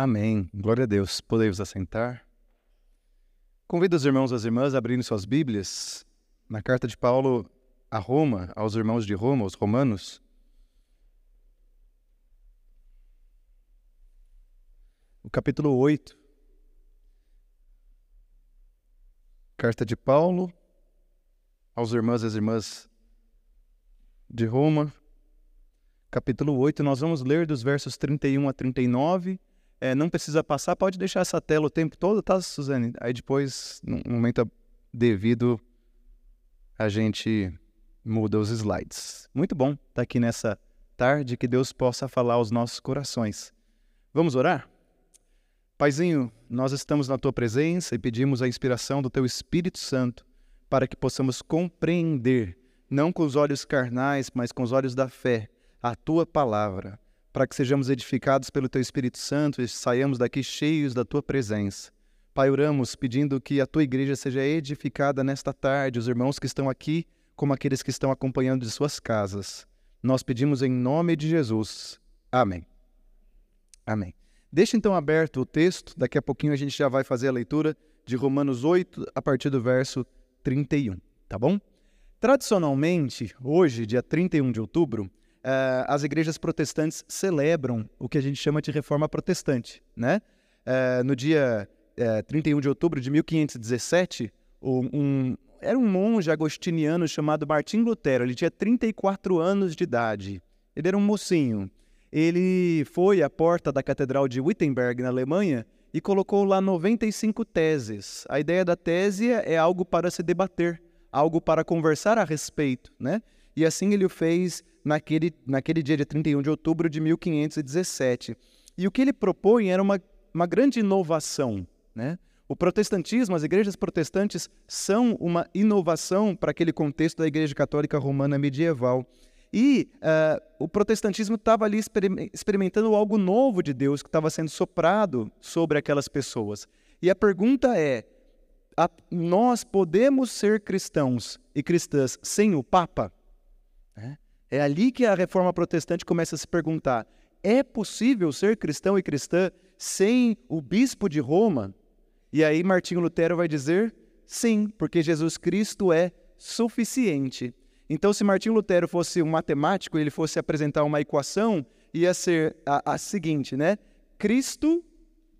Amém. Glória a Deus. Podemos assentar. Convido os irmãos e as irmãs a abrirem suas Bíblias na carta de Paulo a Roma, aos irmãos de Roma, os romanos. O capítulo 8. Carta de Paulo aos irmãos e às irmãs de Roma, capítulo 8. Nós vamos ler dos versos 31 a 39 é, não precisa passar, pode deixar essa tela o tempo todo, tá, Suzane? Aí depois, no momento devido, a gente muda os slides. Muito bom estar tá aqui nessa tarde, que Deus possa falar aos nossos corações. Vamos orar? Paizinho, nós estamos na tua presença e pedimos a inspiração do teu Espírito Santo para que possamos compreender, não com os olhos carnais, mas com os olhos da fé, a tua palavra para que sejamos edificados pelo Teu Espírito Santo e saiamos daqui cheios da Tua presença. Pai, oramos pedindo que a Tua igreja seja edificada nesta tarde, os irmãos que estão aqui, como aqueles que estão acompanhando de suas casas. Nós pedimos em nome de Jesus. Amém. Amém. Deixa então aberto o texto, daqui a pouquinho a gente já vai fazer a leitura de Romanos 8, a partir do verso 31, tá bom? Tradicionalmente, hoje, dia 31 de outubro, uh, as igrejas protestantes celebram o que a gente chama de reforma protestante. Né? Uh, no dia uh, eh, 31 de outubro de 1517, um, um, era um monge agostiniano chamado Martim Lutero. Ele tinha 34 anos de idade. Ele era um mocinho. Ele foi à porta da Catedral de Wittenberg, na Alemanha, e colocou lá 95 teses. A ideia da tese é algo para se debater, algo para conversar a respeito, né? E assim ele o fez naquele, naquele dia de 31 de outubro de 1517. E o que ele propõe era uma, uma grande inovação. Né? O protestantismo, as igrejas protestantes são uma inovação para aquele contexto da Igreja Católica Romana medieval. E uh, o protestantismo estava ali experimentando algo novo de Deus que estava sendo soprado sobre aquelas pessoas. E a pergunta é: a, nós podemos ser cristãos e cristãs sem o Papa? É? É ali que a reforma protestante começa a se perguntar: é possível ser cristão e cristã sem o bispo de Roma? E aí Martinho Lutero vai dizer: sim, porque Jesus Cristo é suficiente. Então, se Martinho Lutero fosse um matemático, ele fosse apresentar uma equação, ia ser a, a seguinte, né? Cristo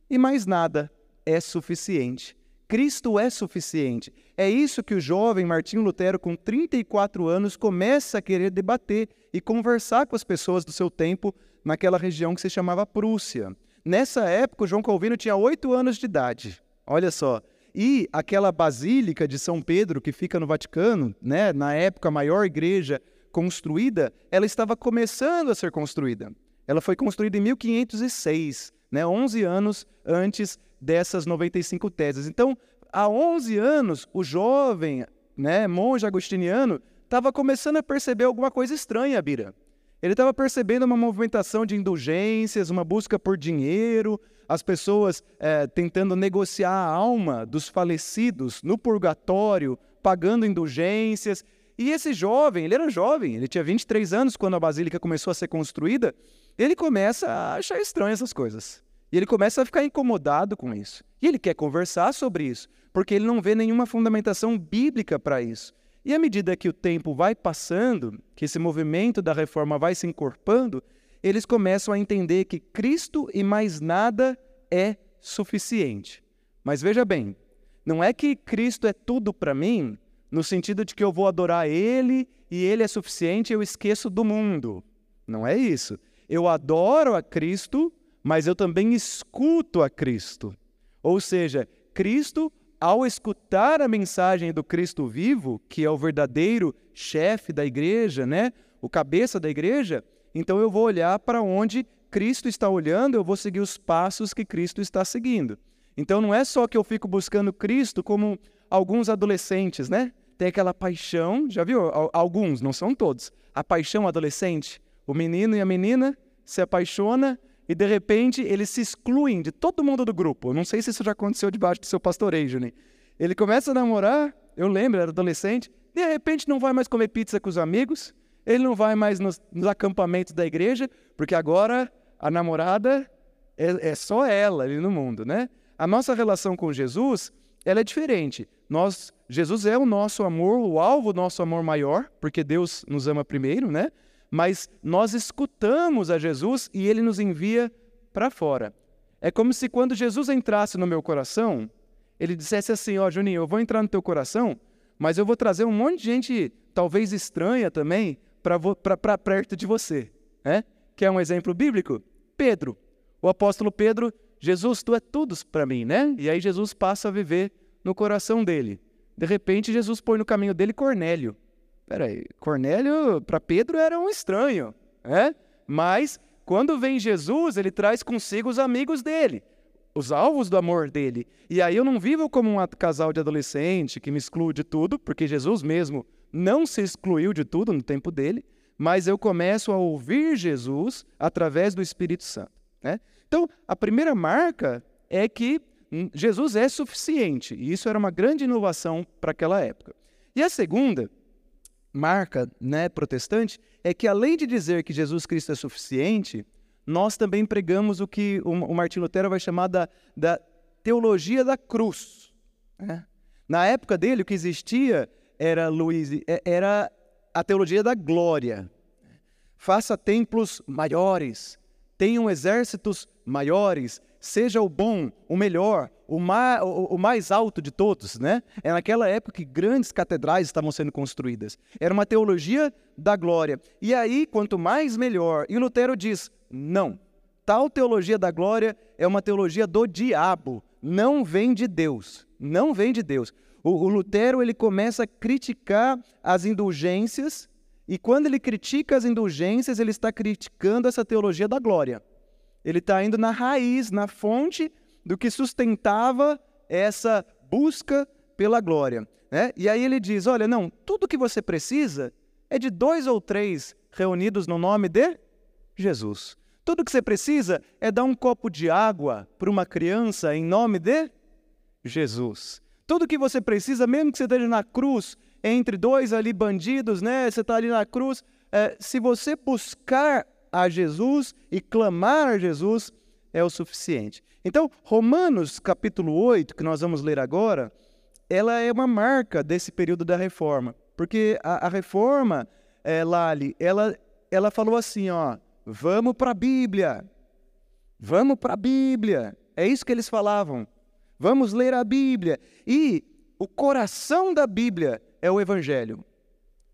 e mais nada é suficiente. Cristo é suficiente. É isso que o jovem Martinho Lutero, com 34 anos, começa a querer debater e conversar com as pessoas do seu tempo naquela região que se chamava Prússia. Nessa época, João Calvino tinha 8 anos de idade. Olha só. E aquela basílica de São Pedro, que fica no Vaticano, né, na época a maior igreja construída, ela estava começando a ser construída. Ela foi construída em 1506, né, 11 anos antes dessas 95 teses. Então, há 11 anos, o jovem né, monge agostiniano estava começando a perceber alguma coisa estranha, Bira. Ele estava percebendo uma movimentação de indulgências, uma busca por dinheiro, as pessoas é, tentando negociar a alma dos falecidos no purgatório, pagando indulgências. E esse jovem, ele era jovem, ele tinha 23 anos quando a basílica começou a ser construída, ele começa a achar estranho essas coisas. E ele começa a ficar incomodado com isso. E ele quer conversar sobre isso, porque ele não vê nenhuma fundamentação bíblica para isso. E à medida que o tempo vai passando, que esse movimento da reforma vai se encorpando, eles começam a entender que Cristo e mais nada é suficiente. Mas veja bem, não é que Cristo é tudo para mim, no sentido de que eu vou adorar Ele e Ele é suficiente e eu esqueço do mundo. Não é isso. Eu adoro a Cristo mas eu também escuto a Cristo. Ou seja, Cristo, ao escutar a mensagem do Cristo vivo, que é o verdadeiro chefe da igreja, né? o cabeça da igreja, então eu vou olhar para onde Cristo está olhando, eu vou seguir os passos que Cristo está seguindo. Então não é só que eu fico buscando Cristo como alguns adolescentes, né? Tem aquela paixão, já viu? Alguns, não são todos. A paixão adolescente. O menino e a menina se apaixona e de repente eles se excluem de todo mundo do grupo. Eu não sei se isso já aconteceu debaixo do seu pastoreio, Juninho. Ele começa a namorar, eu lembro, era adolescente, de repente não vai mais comer pizza com os amigos, ele não vai mais nos, nos acampamentos da igreja, porque agora a namorada é, é só ela ali no mundo, né? A nossa relação com Jesus, ela é diferente. Nós, Jesus é o nosso amor, o alvo do nosso amor maior, porque Deus nos ama primeiro, né? Mas nós escutamos a Jesus e ele nos envia para fora. É como se quando Jesus entrasse no meu coração, ele dissesse assim: Ó, oh, Juninho, eu vou entrar no teu coração, mas eu vou trazer um monte de gente, talvez estranha também, para perto de você. Né? Quer um exemplo bíblico? Pedro. O apóstolo Pedro, Jesus, tu é tudo para mim, né? E aí Jesus passa a viver no coração dele. De repente, Jesus põe no caminho dele Cornélio. Peraí, Cornélio para Pedro era um estranho, né? Mas quando vem Jesus, ele traz consigo os amigos dele, os alvos do amor dele. E aí eu não vivo como um casal de adolescente que me exclui de tudo, porque Jesus mesmo não se excluiu de tudo no tempo dele, mas eu começo a ouvir Jesus através do Espírito Santo. Né? Então, a primeira marca é que Jesus é suficiente, e isso era uma grande inovação para aquela época. E a segunda marca né, protestante é que, além de dizer que Jesus Cristo é suficiente, nós também pregamos o que o Martin Lutero vai chamar da, da teologia da cruz. Né? Na época dele, o que existia era, Luiz, é, era a teologia da glória. Faça templos maiores, tenham exércitos maiores, seja o bom, o melhor, o mais, o, o mais alto de todos, né? É naquela época que grandes catedrais estavam sendo construídas. Era uma teologia da glória. E aí, quanto mais melhor. E Lutero diz: não, tal teologia da glória é uma teologia do diabo, não vem de Deus, não vem de Deus. O, o Lutero ele começa a criticar as indulgências e quando ele critica as indulgências, ele está criticando essa teologia da glória. Ele está indo na raiz, na fonte do que sustentava essa busca pela glória. Né? E aí ele diz: olha, não, tudo que você precisa é de dois ou três reunidos no nome de Jesus. Tudo que você precisa é dar um copo de água para uma criança em nome de Jesus. Tudo que você precisa, mesmo que você esteja na cruz, entre dois ali bandidos, né? Você está ali na cruz. É, se você buscar a Jesus e clamar a Jesus, é o suficiente. Então, Romanos capítulo 8, que nós vamos ler agora, ela é uma marca desse período da reforma. Porque a, a reforma, é, Lali, ela, ela falou assim, ó, vamos para a Bíblia, vamos para a Bíblia. É isso que eles falavam. Vamos ler a Bíblia. E o coração da Bíblia é o Evangelho.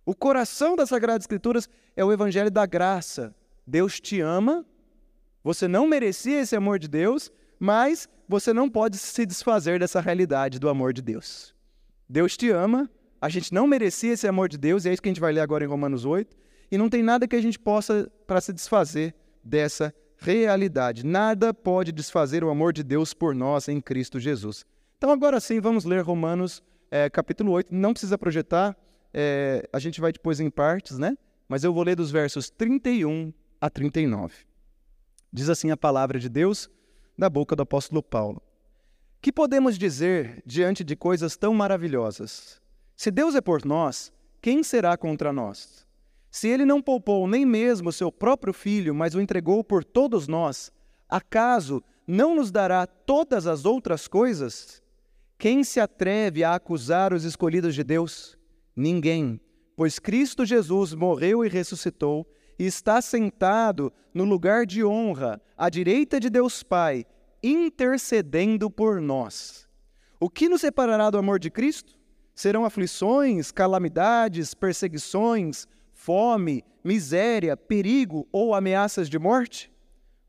O coração das Sagradas Escrituras é o Evangelho da graça. Deus te ama, você não merecia esse amor de Deus, mas você não pode se desfazer dessa realidade do amor de Deus. Deus te ama, a gente não merecia esse amor de Deus, e é isso que a gente vai ler agora em Romanos 8, e não tem nada que a gente possa para se desfazer dessa realidade. Nada pode desfazer o amor de Deus por nós em Cristo Jesus. Então, agora sim, vamos ler Romanos é, capítulo 8. Não precisa projetar, é, a gente vai depois em partes, né? Mas eu vou ler dos versos 31 a 39. Diz assim a palavra de Deus da boca do apóstolo Paulo. Que podemos dizer diante de coisas tão maravilhosas? Se Deus é por nós, quem será contra nós? Se ele não poupou nem mesmo seu próprio filho, mas o entregou por todos nós, acaso não nos dará todas as outras coisas? Quem se atreve a acusar os escolhidos de Deus? Ninguém, pois Cristo Jesus morreu e ressuscitou e está sentado no lugar de honra, à direita de Deus Pai, intercedendo por nós. O que nos separará do amor de Cristo? Serão aflições, calamidades, perseguições, fome, miséria, perigo ou ameaças de morte?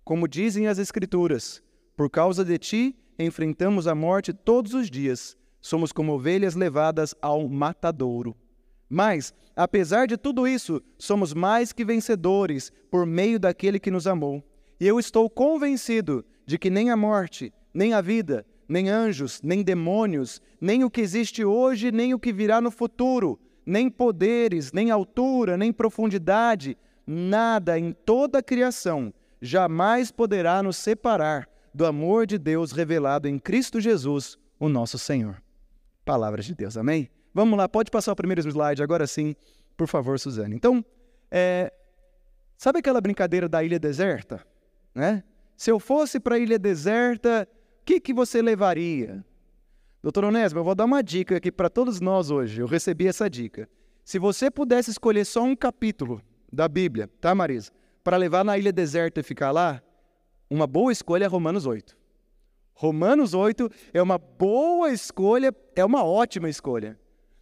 Como dizem as Escrituras, por causa de ti enfrentamos a morte todos os dias, somos como ovelhas levadas ao matadouro. Mas, apesar de tudo isso, somos mais que vencedores por meio daquele que nos amou. E eu estou convencido de que nem a morte, nem a vida, nem anjos, nem demônios, nem o que existe hoje, nem o que virá no futuro, nem poderes, nem altura, nem profundidade, nada em toda a criação jamais poderá nos separar do amor de Deus revelado em Cristo Jesus, o nosso Senhor. Palavras de Deus, amém? Vamos lá, pode passar o primeiro slide agora sim, por favor, Suzane. Então, é, sabe aquela brincadeira da ilha deserta? Né? Se eu fosse para a ilha deserta, o que, que você levaria? Doutor Onésimo, eu vou dar uma dica aqui para todos nós hoje. Eu recebi essa dica. Se você pudesse escolher só um capítulo da Bíblia, tá, Marisa? Para levar na ilha deserta e ficar lá, uma boa escolha é Romanos 8. Romanos 8 é uma boa escolha, é uma ótima escolha.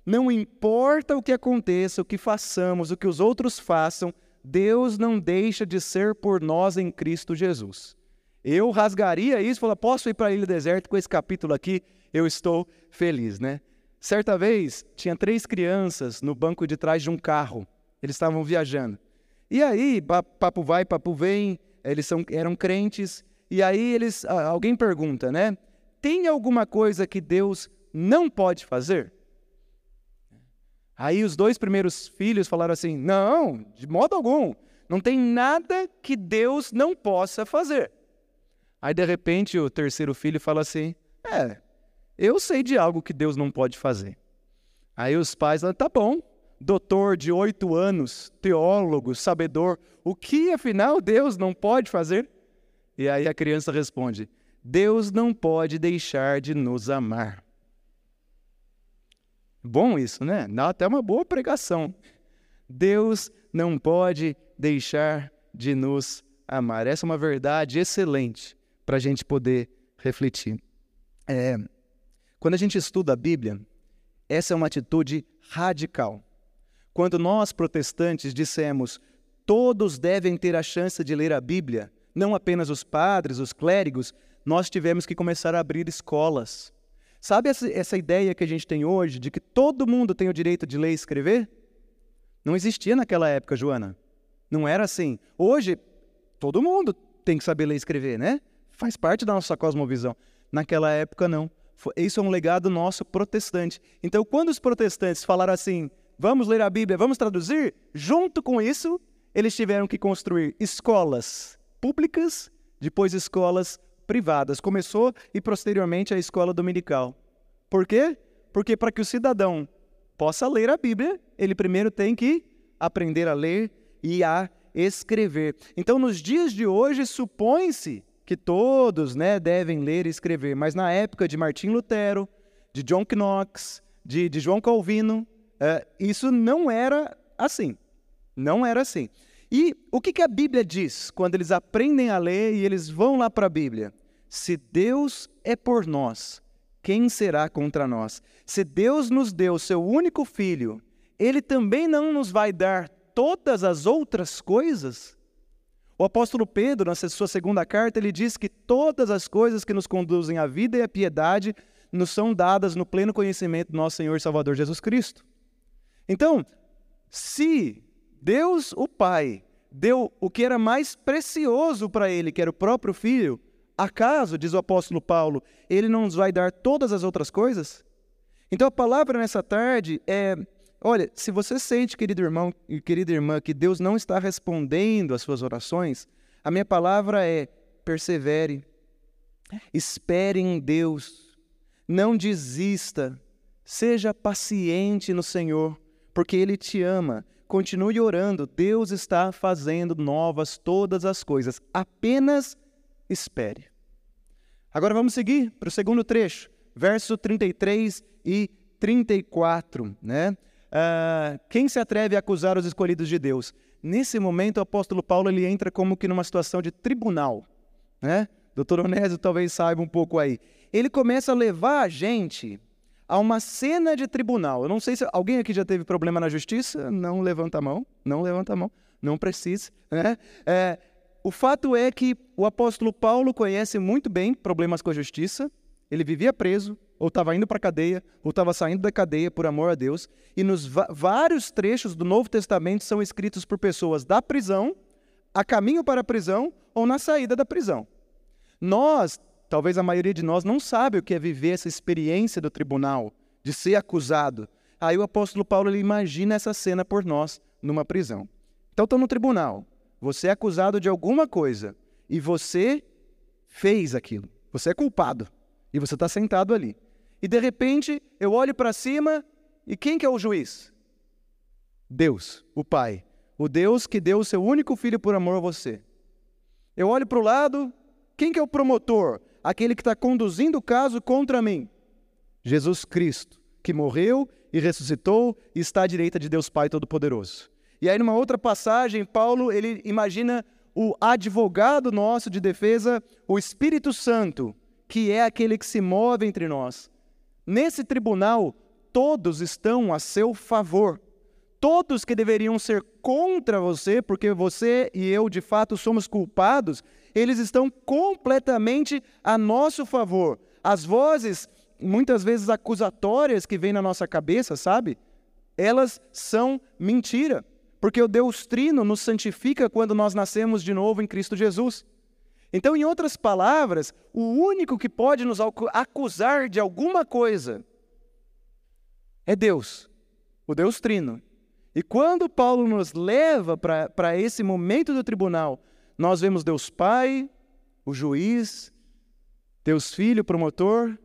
Não importa o que aconteça, o que façamos, o que os outros façam, Deus não deixa de ser por nós em Cristo Jesus. Eu rasgaria isso falaria, posso ir para a ilha deserta com esse capítulo aqui? Eu estou feliz, né? Certa vez, tinha três crianças no banco de trás de um carro. Eles estavam viajando. E aí, papo vai, papo vem, eles são, eram crentes, e aí eles, alguém pergunta, né? Tem alguma coisa que Deus não pode fazer? Aí os dois primeiros filhos falaram assim: Não, de modo algum. Não tem nada que Deus não possa fazer. Aí de repente o terceiro filho fala assim: É, eu sei de algo que Deus não pode fazer. Aí os pais falam: Tá bom, doutor de oito anos, teólogo, sabedor, o que afinal Deus não pode fazer? E aí a criança responde: Deus não pode deixar de nos amar. Bom isso, né? Dá até uma boa pregação. Deus não pode deixar de nos amar. Essa é uma verdade excelente para a gente poder refletir. É, quando a gente estuda a Bíblia, essa é uma atitude radical. Quando nós, protestantes, dissemos todos devem ter a chance de ler a Bíblia, não apenas os padres, os clérigos, nós tivemos que começar a abrir escolas. Sabe essa, essa ideia que a gente tem hoje de que todo mundo tem o direito de ler e escrever? Não existia naquela época, Joana. Não era assim. Hoje, todo mundo tem que saber ler e escrever, né? Faz parte da nossa cosmovisão. Naquela época, não. Isso é um legado nosso protestante. Então, quando os protestantes falaram assim, vamos ler a Bíblia, vamos traduzir, junto com isso, eles tiveram que construir escolas públicas, depois escolas privadas. Começou e posteriormente a escola dominical. Por quê? Porque para que o cidadão possa ler a Bíblia, ele primeiro tem que aprender a ler e a escrever. Então, nos dias de hoje, supõe-se que todos né, devem ler e escrever, mas na época de Martim Lutero, de John Knox, de, de João Calvino, é, isso não era assim. Não era assim. E o que, que a Bíblia diz quando eles aprendem a ler e eles vão lá para a Bíblia? Se Deus é por nós, quem será contra nós? Se Deus nos deu seu único filho, ele também não nos vai dar todas as outras coisas? O apóstolo Pedro, na sua segunda carta, ele diz que todas as coisas que nos conduzem à vida e à piedade nos são dadas no pleno conhecimento do nosso Senhor e Salvador Jesus Cristo. Então, se Deus, o Pai, deu o que era mais precioso para ele, que era o próprio filho, acaso, diz o apóstolo Paulo, ele não nos vai dar todas as outras coisas? Então a palavra nessa tarde é: olha, se você sente, querido irmão e querida irmã, que Deus não está respondendo às suas orações, a minha palavra é: persevere, espere em Deus, não desista, seja paciente no Senhor, porque Ele te ama Continue orando, Deus está fazendo novas todas as coisas. Apenas espere. Agora vamos seguir para o segundo trecho, verso 33 e 34. Né? Uh, quem se atreve a acusar os escolhidos de Deus? Nesse momento, o apóstolo Paulo ele entra como que numa situação de tribunal. Né? Doutor Onésio talvez saiba um pouco aí. Ele começa a levar a gente a uma cena de tribunal. Eu não sei se alguém aqui já teve problema na justiça. Não levanta a mão, não levanta a mão, não precisa. Né? É, o fato é que o apóstolo Paulo conhece muito bem problemas com a justiça. Ele vivia preso, ou estava indo para a cadeia, ou estava saindo da cadeia por amor a Deus. E nos vários trechos do Novo Testamento são escritos por pessoas da prisão, a caminho para a prisão ou na saída da prisão. Nós Talvez a maioria de nós não sabe o que é viver essa experiência do tribunal, de ser acusado. Aí o apóstolo Paulo ele imagina essa cena por nós numa prisão. Então estou no tribunal, você é acusado de alguma coisa e você fez aquilo. Você é culpado e você está sentado ali. E de repente eu olho para cima e quem que é o juiz? Deus, o Pai. O Deus que deu o seu único filho por amor a você. Eu olho para o lado Quem que é o promotor? Aquele que está conduzindo o caso contra mim. Jesus Cristo, que morreu e ressuscitou e está à direita de Deus Pai Todo-Poderoso. E aí, numa outra passagem, Paulo ele imagina o advogado nosso de defesa, o Espírito Santo, que é aquele que se move entre nós. Nesse tribunal, todos estão a seu favor. Todos que deveriam ser contra você, porque você e eu de fato somos culpados, eles estão completamente a nosso favor. As vozes, muitas vezes acusatórias que vêm na nossa cabeça, sabe? Elas são mentira. Porque o Deus Trino nos santifica quando nós nascemos de novo em Cristo Jesus. Então, em outras palavras, o único que pode nos acusar de alguma coisa é Deus, o Deus Trino. E quando Paulo nos leva para esse momento do tribunal, nós vemos Deus Pai, o juiz, Deus Filho, promotor,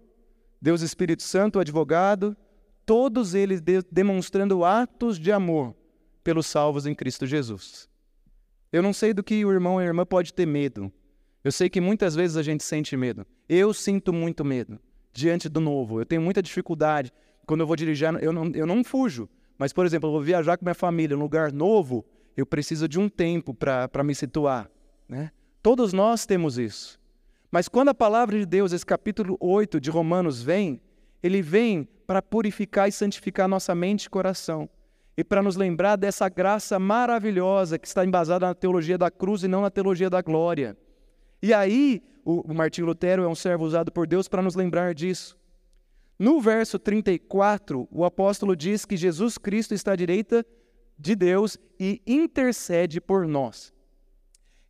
Deus Espírito Santo, o advogado, todos eles de demonstrando atos de amor pelos salvos em Cristo Jesus. Eu não sei do que o irmão e a irmã pode ter medo. Eu sei que muitas vezes a gente sente medo. Eu sinto muito medo diante do novo. Eu tenho muita dificuldade. Quando eu vou dirigir, eu não, eu não fujo. Mas, por exemplo, eu vou viajar com minha família um lugar novo, eu preciso de um tempo para me situar. Né? Todos nós temos isso. Mas quando a palavra de Deus, esse capítulo 8 de Romanos vem, ele vem para purificar e santificar nossa mente e coração e para nos lembrar dessa graça maravilhosa que está embasada na teologia da cruz e não na teologia da glória. E aí, o, Martinho Lutero é um servo usado por Deus para nos lembrar disso. No verso 34, o apóstolo diz que Jesus Cristo está à direita de Deus e intercede por nós.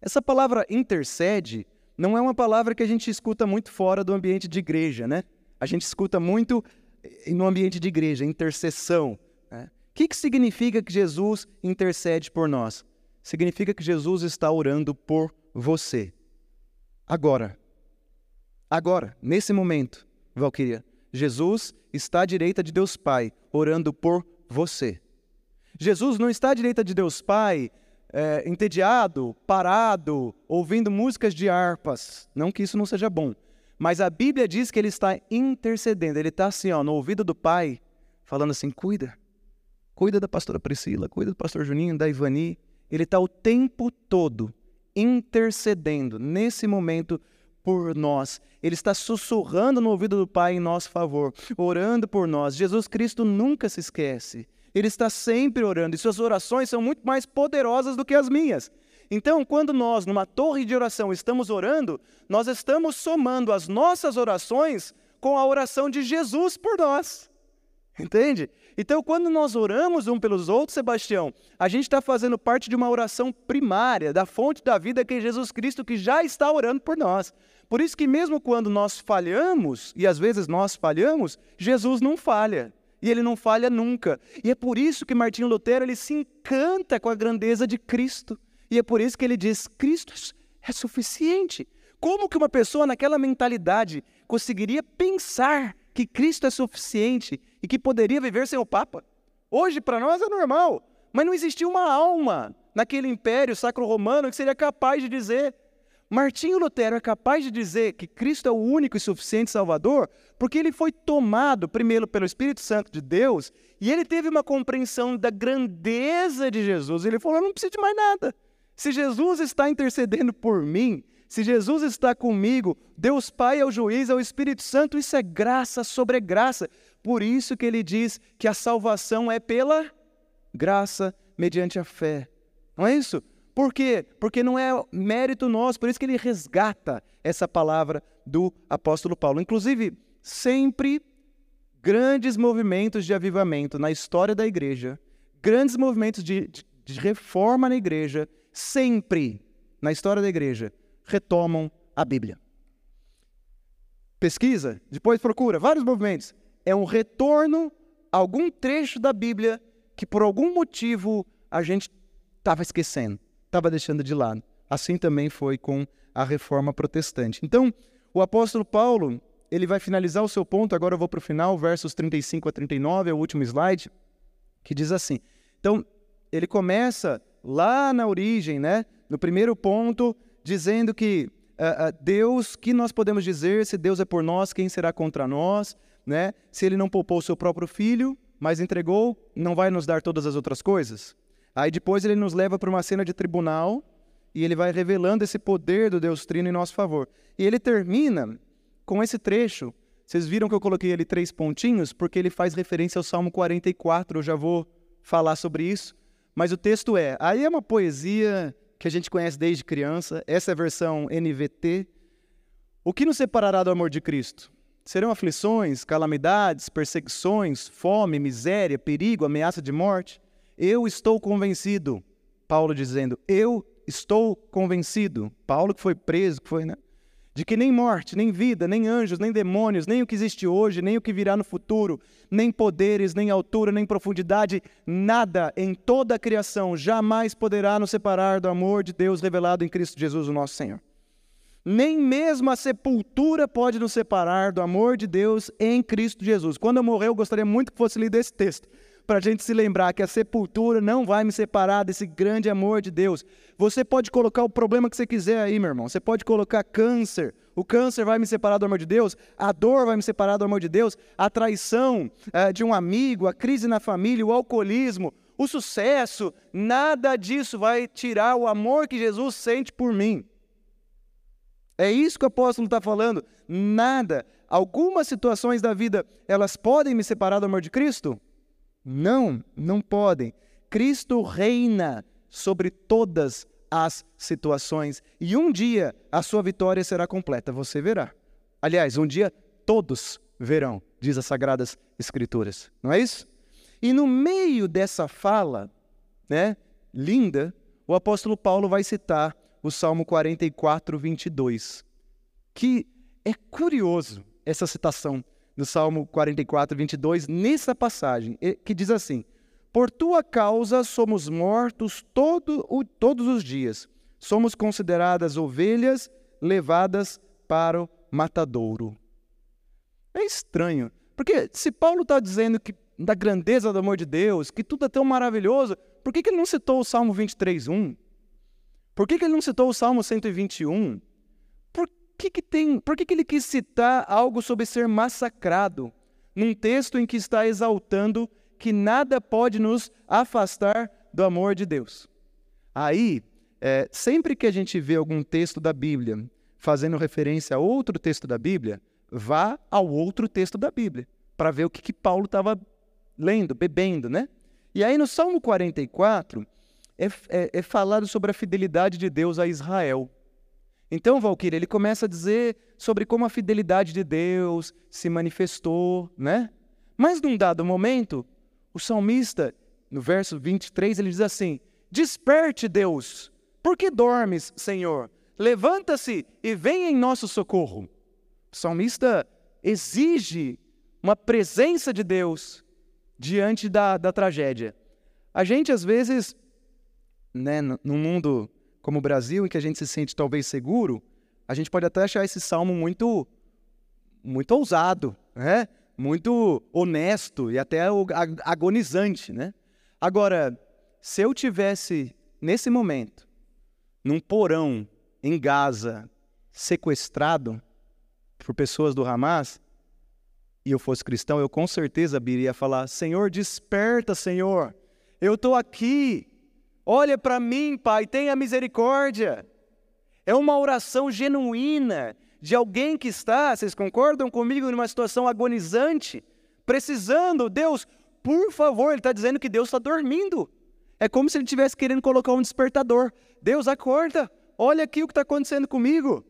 Essa palavra intercede não é uma palavra que a gente escuta muito fora do ambiente de igreja, né? A gente escuta muito no ambiente de igreja, intercessão que, que significa que Jesus intercede por nós? Significa que Jesus está orando por você. Agora. Agora, nesse momento, Valquíria, Jesus está à direita de Deus Pai, orando por você. Jesus não está à direita de Deus Pai, é, entediado, parado, ouvindo músicas de harpas. Não que isso não seja bom. Mas a Bíblia diz que ele está intercedendo. Ele está assim, ó, no ouvido do Pai, falando assim: cuida, Cuida da pastora Priscila, cuida do pastor Juninho, da Ivani. Ele está o tempo todo intercedendo nesse momento por nós. Ele está sussurrando no ouvido do Pai em nosso favor, orando por nós. Jesus Cristo nunca se esquece. Ele está sempre orando e suas orações são muito mais poderosas do que as minhas. Então, quando nós, numa torre de oração, estamos orando, nós estamos somando as nossas orações com a oração de Jesus por nós. Entende? Então, quando nós oramos um pelos outros, Sebastião, a gente está fazendo parte de uma oração primária, da fonte da vida que é Jesus Cristo, que já está orando por nós. Por isso que mesmo quando nós falhamos, e às vezes nós falhamos, Jesus não falha. E ele não falha nunca. E é por isso que Martinho Lutero ele se encanta com a grandeza de Cristo. E é por isso que ele diz: Cristo é suficiente. Como que uma pessoa naquela mentalidade conseguiria pensar que Cristo é suficiente e que poderia viver sem o Papa. Hoje, para nós, é normal, mas não existia uma alma naquele império sacro-romano que seria capaz de dizer. Martinho Lutero é capaz de dizer que Cristo é o único e suficiente Salvador porque ele foi tomado primeiro pelo Espírito Santo de Deus e ele teve uma compreensão da grandeza de Jesus. Ele falou: Eu não preciso de mais nada. Se Jesus está intercedendo por mim, se Jesus está comigo, Deus Pai é o juiz, é o Espírito Santo, isso é graça sobre graça. Por isso que ele diz que a salvação é pela graça mediante a fé. Não é isso? Por quê? Porque não é mérito nosso, por isso que ele resgata essa palavra do apóstolo Paulo. Inclusive, sempre grandes movimentos de avivamento na história da igreja, grandes movimentos de, de, de reforma na igreja, sempre na história da igreja, retomam a Bíblia. Pesquisa, depois procura vários movimentos. É um retorno a algum trecho da Bíblia que por algum motivo a gente estava esquecendo, estava deixando de lado. Assim também foi com a reforma protestante. Então, o apóstolo Paulo, ele vai finalizar o seu ponto, agora eu vou para o final, versos 35 a 39, é o último slide, que diz assim. Então, ele começa lá na origem, né? No primeiro ponto, dizendo que uh, uh, Deus, que nós podemos dizer? Se Deus é por nós, quem será contra nós? Né? Se ele não poupou o seu próprio filho, mas entregou, não vai nos dar todas as outras coisas? Aí depois ele nos leva para uma cena de tribunal e ele vai revelando esse poder do Deus Trino em nosso favor. E ele termina com esse trecho. Vocês viram que eu coloquei ali três pontinhos? Porque ele faz referência ao Salmo 44, eu já vou falar sobre isso. Mas o texto é: aí é uma poesia que a gente conhece desde criança, essa é a versão NVT. O que nos separará do amor de Cristo? Serão aflições, calamidades, perseguições, fome, miséria, perigo, ameaça de morte? Eu estou convencido, Paulo dizendo, eu estou convencido. Paulo que foi preso, que foi, né? de que nem morte, nem vida, nem anjos, nem demônios, nem o que existe hoje, nem o que virá no futuro, nem poderes, nem altura, nem profundidade, nada em toda a criação jamais poderá nos separar do amor de Deus revelado em Cristo Jesus, o nosso Senhor. Nem mesmo a sepultura pode nos separar do amor de Deus em Cristo Jesus. Quando eu morrer, eu gostaria muito que fosse lido esse texto para a gente se lembrar que a sepultura não vai me separar desse grande amor de Deus. Você pode colocar o problema que você quiser aí, meu irmão. Você pode colocar câncer. O câncer vai me separar do amor de Deus, a dor vai me separar do amor de Deus, a traição é, de um amigo, a crise na família, o alcoolismo, o sucesso, nada disso vai tirar o amor que Jesus sente por mim. É isso que o apóstolo está falando. Nada. Algumas situações da vida, elas podem me separar do amor de Cristo? Não, não podem. Cristo reina sobre todas as situações e um dia a sua vitória será completa, você verá. Aliás, um dia todos verão, diz as sagradas escrituras. Não é isso? E no meio dessa fala, né, linda, o apóstolo Paulo vai citar o Salmo 44, 22, que é curioso essa citação no Salmo 44, 22, nessa passagem, que diz assim: Por tua causa somos mortos todo, todos os dias, somos consideradas ovelhas levadas para o matadouro. É estranho, porque se Paulo está dizendo que da grandeza do amor de Deus, que tudo é tão maravilhoso, por que, que ele não citou o Salmo 23, 1? Por que, que ele não citou o Salmo 121? Que, que tem, por que, que ele quis citar algo sobre ser massacrado num texto em que está exaltando que nada pode nos afastar do amor de Deus? Aí, é, sempre que a gente vê algum texto da Bíblia fazendo referência a outro texto da Bíblia, vá ao outro texto da Bíblia para ver o que, que Paulo estava lendo, bebendo, né? E aí no Salmo 44 é, é, é falado sobre a fidelidade de Deus a Israel. Então, Valquíria, ele começa a dizer sobre como a fidelidade de Deus se manifestou, né? Mas num dado momento, o salmista, no verso 23, ele diz assim: Desperte, Deus, por que dormes, Senhor? Levanta-se e venha em nosso socorro. O salmista exige uma presença de Deus diante da, da tragédia. A gente, às vezes, né, no mundo como o Brasil, em que a gente se sente talvez seguro, a gente pode até achar esse salmo muito, muito ousado, né? muito honesto e até agonizante. Né? Agora, se eu tivesse, nesse momento, num porão em Gaza, sequestrado por pessoas do Hamas, e eu fosse cristão, eu com certeza iria falar: Senhor, desperta, Senhor, eu estou aqui, Olha para mim, Pai, tenha misericórdia. É uma oração genuína de alguém que está, vocês concordam comigo, numa situação agonizante, precisando, Deus, por favor, ele está dizendo que Deus está dormindo. É como se ele estivesse querendo colocar um despertador. Deus, acorda, olha aqui o que está acontecendo comigo.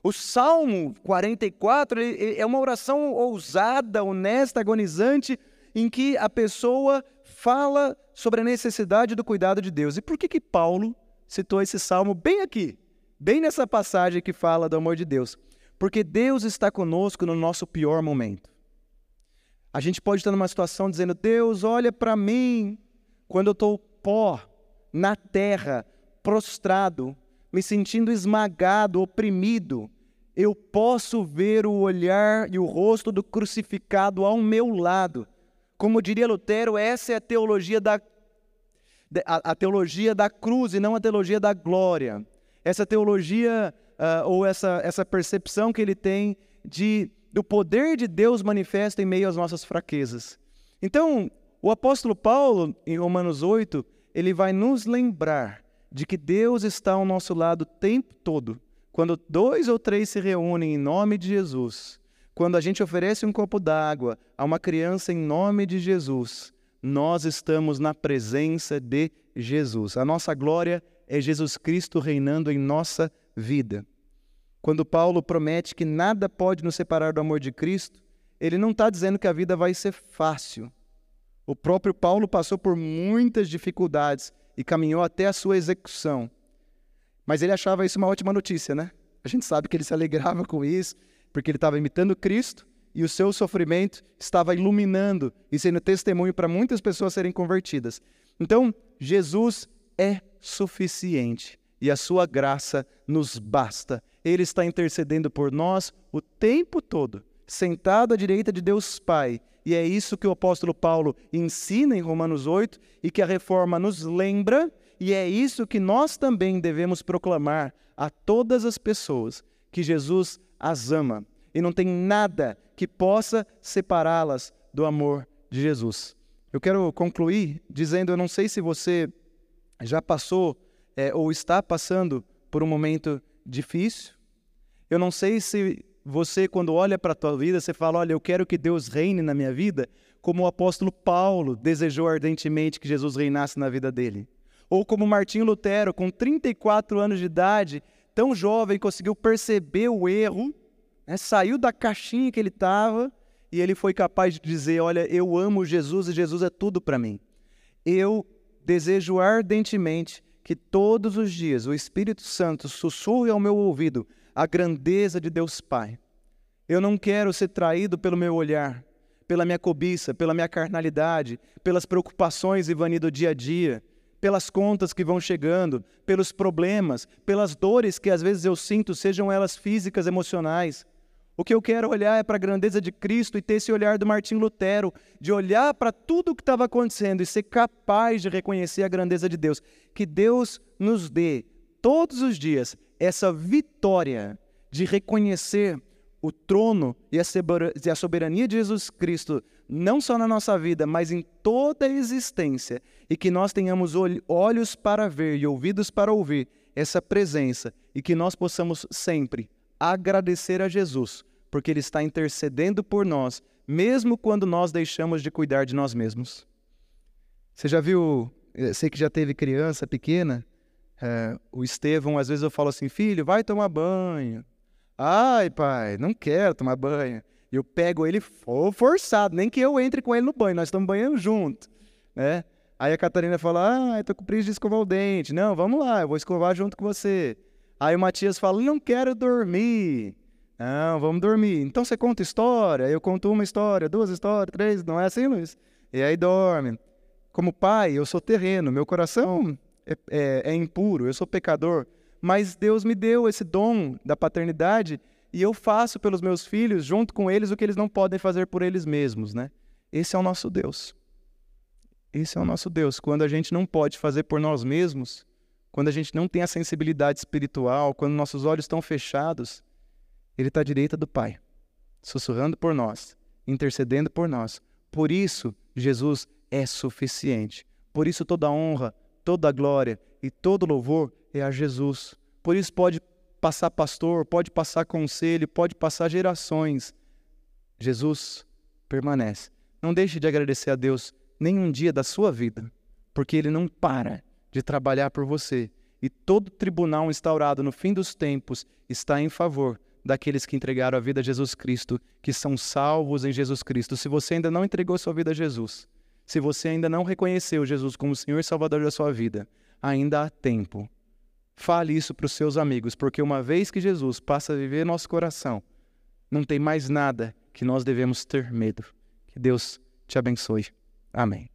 O Salmo 44 é uma oração ousada, honesta, agonizante, em que a pessoa fala sobre a necessidade do cuidado de Deus. E por que que Paulo citou esse salmo bem aqui, bem nessa passagem que fala do amor de Deus? Porque Deus está conosco no nosso pior momento. A gente pode estar numa situação dizendo: Deus, olha para mim quando eu estou pó na terra, prostrado, me sentindo esmagado, oprimido. Eu posso ver o olhar e o rosto do crucificado ao meu lado como diria Lutero, essa é a teologia da, a, a teologia da cruz e não a teologia da glória. Essa teologia uh, ou essa, essa percepção que ele tem de, do poder de Deus manifesto em meio às nossas fraquezas. Então, o apóstolo Paulo, em Romanos 8, ele vai nos lembrar de que Deus está ao nosso lado o tempo todo. Quando dois ou três se reúnem em nome de Jesus, quando a gente oferece um copo d'água a uma criança em nome de Jesus, nós estamos na presença de Jesus. A nossa glória é Jesus Cristo reinando em nossa vida. Quando Paulo promete que nada pode nos separar do amor de Cristo, ele não está dizendo que a vida vai ser fácil. O próprio Paulo passou por muitas dificuldades e caminhou até a sua execução. Mas ele achava isso uma ótima notícia, né? A gente sabe que ele se alegrava com isso, porque ele estava imitando Cristo e o seu sofrimento estava iluminando e sendo testemunho para muitas pessoas serem convertidas. Então, Jesus é suficiente e a sua graça nos basta. Ele está intercedendo por nós o tempo todo, sentado à direita de Deus Pai. E é isso que o apóstolo Paulo ensina em Romanos 8 e que a reforma nos lembra, e é isso que nós também devemos proclamar a todas as pessoas: que Jesus as ama e não tem nada que possa separá-las do amor de Jesus. Eu quero concluir dizendo: eu não sei se você já passou é, ou está passando por um momento difícil. Eu não sei se você, quando olha para a tua vida, você fala: Olha, eu quero que Deus reine na minha vida, como o apóstolo Paulo desejou ardentemente que Jesus reinasse na vida dele. Ou como Martinho Lutero, com 34 anos de idade, tão jovem, conseguiu perceber o erro, né, saiu da caixinha que ele estava e ele foi capaz de dizer: Olha, eu amo Jesus e Jesus é tudo para mim. Eu desejo ardentemente que todos os dias o Espírito Santo sussurre ao meu ouvido a grandeza de Deus Pai. Eu não quero ser traído pelo meu olhar, pela minha cobiça, pela minha carnalidade, pelas preocupações e vania do dia a dia, pelas contas que vão chegando, pelos problemas, pelas dores que às vezes eu sinto, sejam elas físicas, emocionais. O que eu quero olhar é para a grandeza de Cristo e ter esse olhar do Martim Lutero, de olhar para tudo o que estava acontecendo e ser capaz de reconhecer a grandeza de Deus. Que Deus nos dê todos os dias essa vitória de reconhecer o trono e a soberania de Jesus Cristo, não só na nossa vida, mas em toda a existência, e que nós tenhamos olhos para ver e ouvidos para ouvir essa presença, e que nós possamos sempre agradecer a Jesus porque Ele está intercedendo por nós, mesmo quando nós deixamos de cuidar de nós mesmos. Você já viu, eh, sei que já teve criança pequena, é, o Estevão, às vezes eu falo assim, filho, vai tomar banho. Ai, pai, não quero tomar banho. Eu pego ele forçado, nem que eu entre com ele no banho, nós estamos banhando junto, né? Aí a Catarina fala, ah, eu tô com preguiça de escovar o dente. Não, vamos lá, eu vou escovar junto com você. Aí o Matias fala, não quero dormir. Não, vamos dormir. Então você conta história, eu conto uma história, duas histórias, três, não é assim, Luiz? E aí dorme. Como pai, eu sou terreno, meu coração é, é, é impuro, eu sou pecador, mas Deus me deu esse dom da paternidade e eu faço pelos meus filhos, junto com eles, o que eles não podem fazer por eles mesmos, né? Esse é o nosso Deus. Esse é o nosso Deus. Quando a gente não pode fazer por nós mesmos, quando a gente não tem a sensibilidade espiritual, quando nossos olhos estão fechados, ele está à direita do Pai, sussurrando por nós, intercedendo por nós. Por isso, Jesus é suficiente. Por isso, toda honra, toda glória e todo louvor é a Jesus. Por isso, pode passar pastor, pode passar conselho, pode passar gerações. Jesus permanece. Não deixe de agradecer a Deus nenhum dia da sua vida, porque Ele não para de trabalhar por você. E todo tribunal instaurado no fim dos tempos está em favor daqueles que entregaram a vida a Jesus Cristo, que são salvos em Jesus Cristo. Se você ainda não entregou sua vida a Jesus, se você ainda não reconheceu Jesus como Senhor e Salvador da sua vida, ainda há tempo. Fale isso para os seus amigos, porque uma vez que Jesus passa a viver nosso coração, não tem mais nada que nós devemos ter medo. Que Deus te abençoe. Amém.